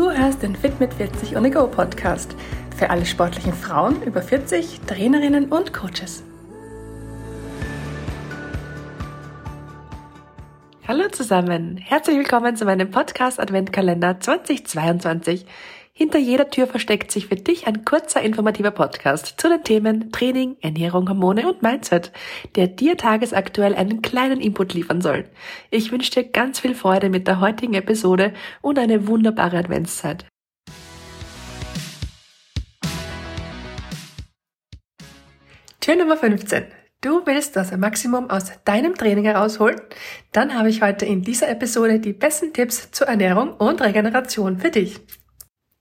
Du hörst den Fit mit 40 on Go Podcast für alle sportlichen Frauen über 40, Trainerinnen und Coaches. Hallo zusammen, herzlich willkommen zu meinem Podcast Adventkalender 2022. Hinter jeder Tür versteckt sich für dich ein kurzer informativer Podcast zu den Themen Training, Ernährung, Hormone und Mindset, der dir tagesaktuell einen kleinen Input liefern soll. Ich wünsche dir ganz viel Freude mit der heutigen Episode und eine wunderbare Adventszeit. Tür Nummer 15. Du willst das Maximum aus deinem Training herausholen? Dann habe ich heute in dieser Episode die besten Tipps zur Ernährung und Regeneration für dich.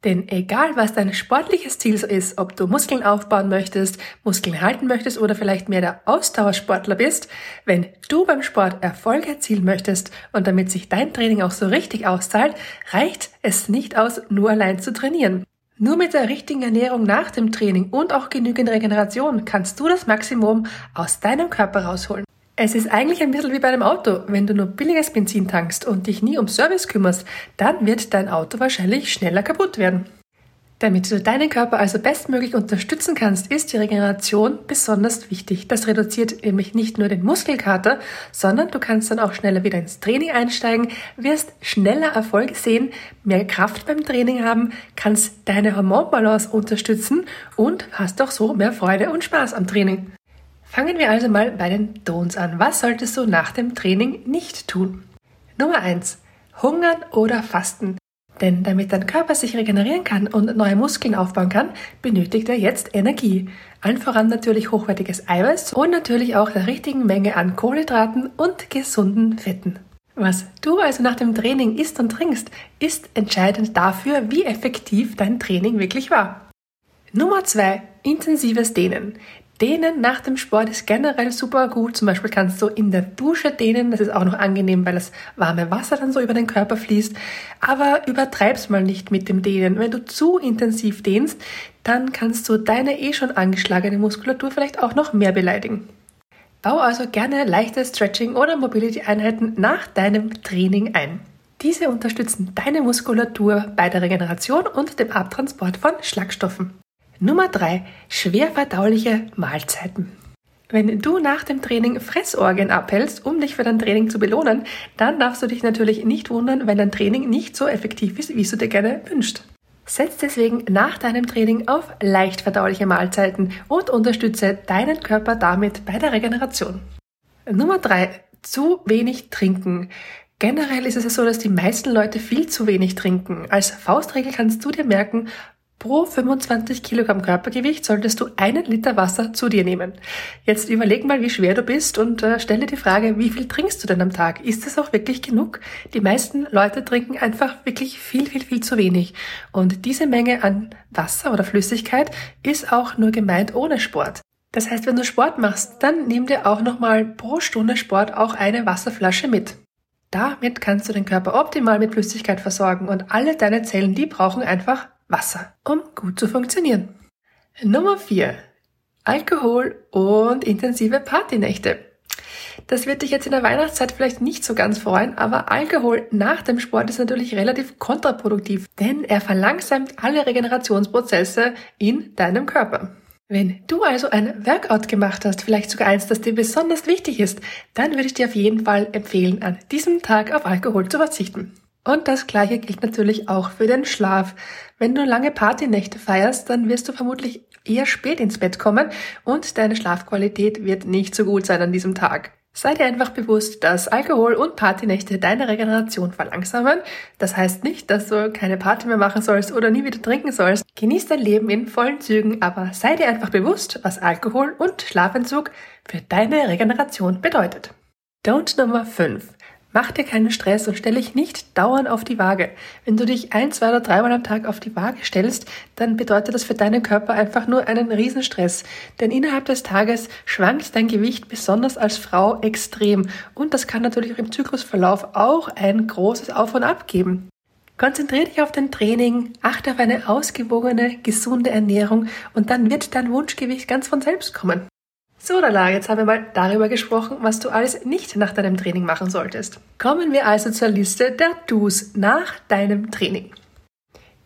Denn egal was dein sportliches Ziel ist, ob du Muskeln aufbauen möchtest, Muskeln halten möchtest oder vielleicht mehr der Ausdauersportler bist, wenn du beim Sport Erfolg erzielen möchtest und damit sich dein Training auch so richtig auszahlt, reicht es nicht aus, nur allein zu trainieren. Nur mit der richtigen Ernährung nach dem Training und auch genügend Regeneration kannst du das Maximum aus deinem Körper rausholen. Es ist eigentlich ein bisschen wie bei einem Auto. Wenn du nur billiges Benzin tankst und dich nie um Service kümmerst, dann wird dein Auto wahrscheinlich schneller kaputt werden. Damit du deinen Körper also bestmöglich unterstützen kannst, ist die Regeneration besonders wichtig. Das reduziert nämlich nicht nur den Muskelkater, sondern du kannst dann auch schneller wieder ins Training einsteigen, wirst schneller Erfolg sehen, mehr Kraft beim Training haben, kannst deine Hormonbalance unterstützen und hast auch so mehr Freude und Spaß am Training. Fangen wir also mal bei den Don'ts an. Was solltest du nach dem Training nicht tun? Nummer eins: Hungern oder Fasten. Denn damit dein Körper sich regenerieren kann und neue Muskeln aufbauen kann, benötigt er jetzt Energie. Allen voran natürlich hochwertiges Eiweiß und natürlich auch der richtigen Menge an Kohlenhydraten und gesunden Fetten. Was du also nach dem Training isst und trinkst, ist entscheidend dafür, wie effektiv dein Training wirklich war. Nummer zwei: Intensives Dehnen. Dehnen nach dem Sport ist generell super gut. Zum Beispiel kannst du in der Dusche dehnen. Das ist auch noch angenehm, weil das warme Wasser dann so über den Körper fließt. Aber übertreib's mal nicht mit dem Dehnen. Wenn du zu intensiv dehnst, dann kannst du deine eh schon angeschlagene Muskulatur vielleicht auch noch mehr beleidigen. Bau also gerne leichte Stretching- oder Mobility-Einheiten nach deinem Training ein. Diese unterstützen deine Muskulatur bei der Regeneration und dem Abtransport von Schlagstoffen. Nummer drei: Schwer verdauliche Mahlzeiten. Wenn du nach dem Training Fressorgien abhältst, um dich für dein Training zu belohnen, dann darfst du dich natürlich nicht wundern, wenn dein Training nicht so effektiv ist, wie du dir gerne wünschst. Setz deswegen nach deinem Training auf leicht verdauliche Mahlzeiten und unterstütze deinen Körper damit bei der Regeneration. Nummer drei: Zu wenig trinken. Generell ist es so, dass die meisten Leute viel zu wenig trinken. Als Faustregel kannst du dir merken, Pro 25 Kilogramm Körpergewicht solltest du einen Liter Wasser zu dir nehmen. Jetzt überleg mal, wie schwer du bist und äh, stelle die Frage, wie viel trinkst du denn am Tag? Ist es auch wirklich genug? Die meisten Leute trinken einfach wirklich viel, viel, viel zu wenig. Und diese Menge an Wasser oder Flüssigkeit ist auch nur gemeint ohne Sport. Das heißt, wenn du Sport machst, dann nimm dir auch nochmal pro Stunde Sport auch eine Wasserflasche mit. Damit kannst du den Körper optimal mit Flüssigkeit versorgen und alle deine Zellen, die brauchen einfach Wasser, um gut zu funktionieren. Nummer 4. Alkohol und intensive Partynächte. Das wird dich jetzt in der Weihnachtszeit vielleicht nicht so ganz freuen, aber Alkohol nach dem Sport ist natürlich relativ kontraproduktiv, denn er verlangsamt alle Regenerationsprozesse in deinem Körper. Wenn du also ein Workout gemacht hast, vielleicht sogar eins, das dir besonders wichtig ist, dann würde ich dir auf jeden Fall empfehlen, an diesem Tag auf Alkohol zu verzichten. Und das gleiche gilt natürlich auch für den Schlaf. Wenn du lange Partynächte feierst, dann wirst du vermutlich eher spät ins Bett kommen und deine Schlafqualität wird nicht so gut sein an diesem Tag. Sei dir einfach bewusst, dass Alkohol und Partynächte deine Regeneration verlangsamen. Das heißt nicht, dass du keine Party mehr machen sollst oder nie wieder trinken sollst. Genieß dein Leben in vollen Zügen, aber sei dir einfach bewusst, was Alkohol und Schlafentzug für deine Regeneration bedeutet. Don't Nummer 5. Mach dir keinen Stress und stelle dich nicht dauernd auf die Waage. Wenn du dich ein, zwei oder dreimal am Tag auf die Waage stellst, dann bedeutet das für deinen Körper einfach nur einen Riesenstress. Denn innerhalb des Tages schwankt dein Gewicht besonders als Frau extrem. Und das kann natürlich auch im Zyklusverlauf auch ein großes Auf und Ab geben. Konzentriere dich auf dein Training, achte auf eine ausgewogene, gesunde Ernährung und dann wird dein Wunschgewicht ganz von selbst kommen. So, Dala, jetzt haben wir mal darüber gesprochen, was du alles nicht nach deinem Training machen solltest. Kommen wir also zur Liste der Do's nach deinem Training.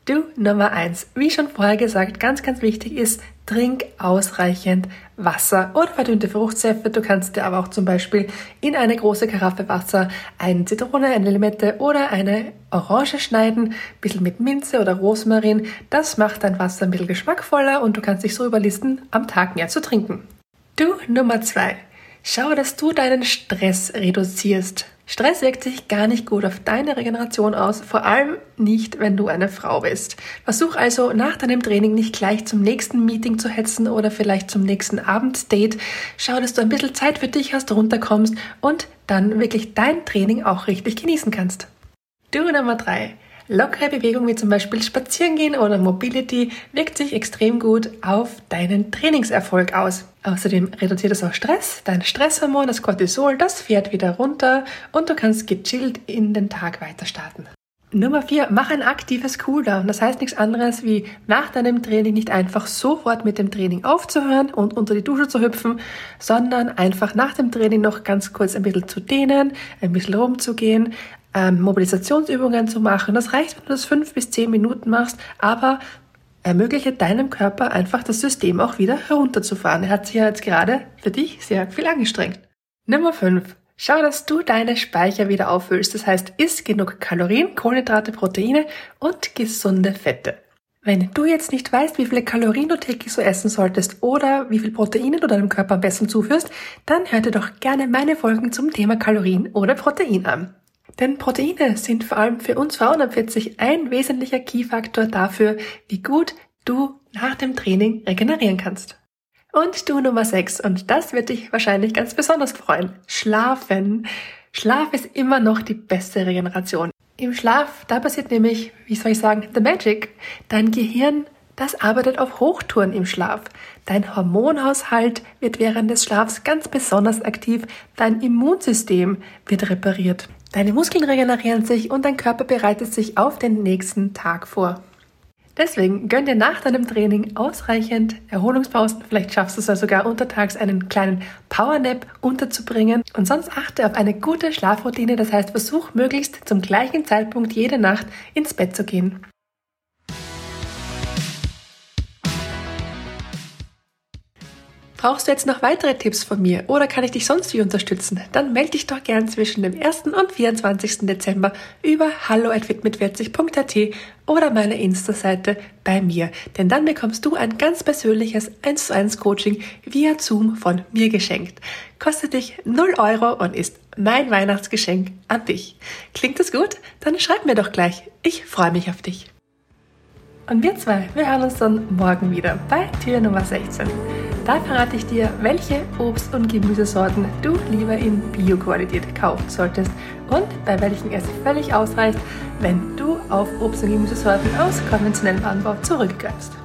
Du Nummer eins, wie schon vorher gesagt, ganz, ganz wichtig ist, trink ausreichend Wasser oder verdünnte Fruchtsäfte. Du kannst dir aber auch zum Beispiel in eine große Karaffe Wasser eine Zitrone, eine Limette oder eine Orange schneiden, ein bisschen mit Minze oder Rosmarin. Das macht dein Wasser ein bisschen geschmackvoller und du kannst dich so überlisten, am Tag mehr zu trinken. Du Nummer zwei, schau, dass du deinen Stress reduzierst. Stress wirkt sich gar nicht gut auf deine Regeneration aus, vor allem nicht, wenn du eine Frau bist. Versuch also nach deinem Training nicht gleich zum nächsten Meeting zu hetzen oder vielleicht zum nächsten Abenddate. Schau, dass du ein bisschen Zeit für dich hast, runterkommst und dann wirklich dein Training auch richtig genießen kannst. Du Nummer drei. Lockere Bewegung wie zum Beispiel Spazierengehen oder Mobility wirkt sich extrem gut auf deinen Trainingserfolg aus. Außerdem reduziert es auch Stress, dein Stresshormon, das Cortisol, das fährt wieder runter und du kannst gechillt in den Tag weiter starten. Nummer vier, mach ein aktives Cooldown. Das heißt nichts anderes wie nach deinem Training nicht einfach sofort mit dem Training aufzuhören und unter die Dusche zu hüpfen, sondern einfach nach dem Training noch ganz kurz ein bisschen zu dehnen, ein bisschen rumzugehen, ähm, Mobilisationsübungen zu machen. Das reicht, wenn du das fünf bis zehn Minuten machst, aber ermögliche deinem Körper einfach das System auch wieder herunterzufahren. Er hat sich ja jetzt gerade für dich sehr viel angestrengt. Nummer fünf: Schau, dass du deine Speicher wieder auffüllst. Das heißt, isst genug Kalorien, Kohlenhydrate, Proteine und gesunde Fette. Wenn du jetzt nicht weißt, wie viele Kalorien du täglich so essen solltest oder wie viel Proteine du deinem Körper am besten zuführst, dann hör dir doch gerne meine Folgen zum Thema Kalorien oder Protein an. Denn Proteine sind vor allem für uns Frauen ab 40 ein wesentlicher Key-Faktor dafür, wie gut du nach dem Training regenerieren kannst. Und du Nummer 6, und das wird dich wahrscheinlich ganz besonders freuen. Schlafen. Schlaf ist immer noch die beste Regeneration. Im Schlaf, da passiert nämlich, wie soll ich sagen, the magic. Dein Gehirn, das arbeitet auf Hochtouren im Schlaf. Dein Hormonhaushalt wird während des Schlafs ganz besonders aktiv. Dein Immunsystem wird repariert. Deine Muskeln regenerieren sich und dein Körper bereitet sich auf den nächsten Tag vor. Deswegen gönn dir nach deinem Training ausreichend Erholungspausen. Vielleicht schaffst du es ja sogar untertags einen kleinen Powernap unterzubringen. Und sonst achte auf eine gute Schlafroutine. Das heißt, versuch möglichst zum gleichen Zeitpunkt jede Nacht ins Bett zu gehen. Brauchst du jetzt noch weitere Tipps von mir oder kann ich dich sonst wie unterstützen? Dann melde dich doch gern zwischen dem 1. und 24. Dezember über hallo@mit40.at oder meiner Insta-Seite bei mir, denn dann bekommst du ein ganz persönliches 1 zu 1 Coaching via Zoom von mir geschenkt. Kostet dich 0 Euro und ist mein Weihnachtsgeschenk an dich. Klingt das gut? Dann schreib mir doch gleich. Ich freue mich auf dich. Und wir zwei, wir hören uns dann morgen wieder bei Tür Nummer 16. Da verrate ich dir, welche Obst- und Gemüsesorten du lieber in Bio-Qualität kaufen solltest und bei welchen es völlig ausreicht, wenn du auf Obst- und Gemüsesorten aus konventionellem Anbau zurückgreifst.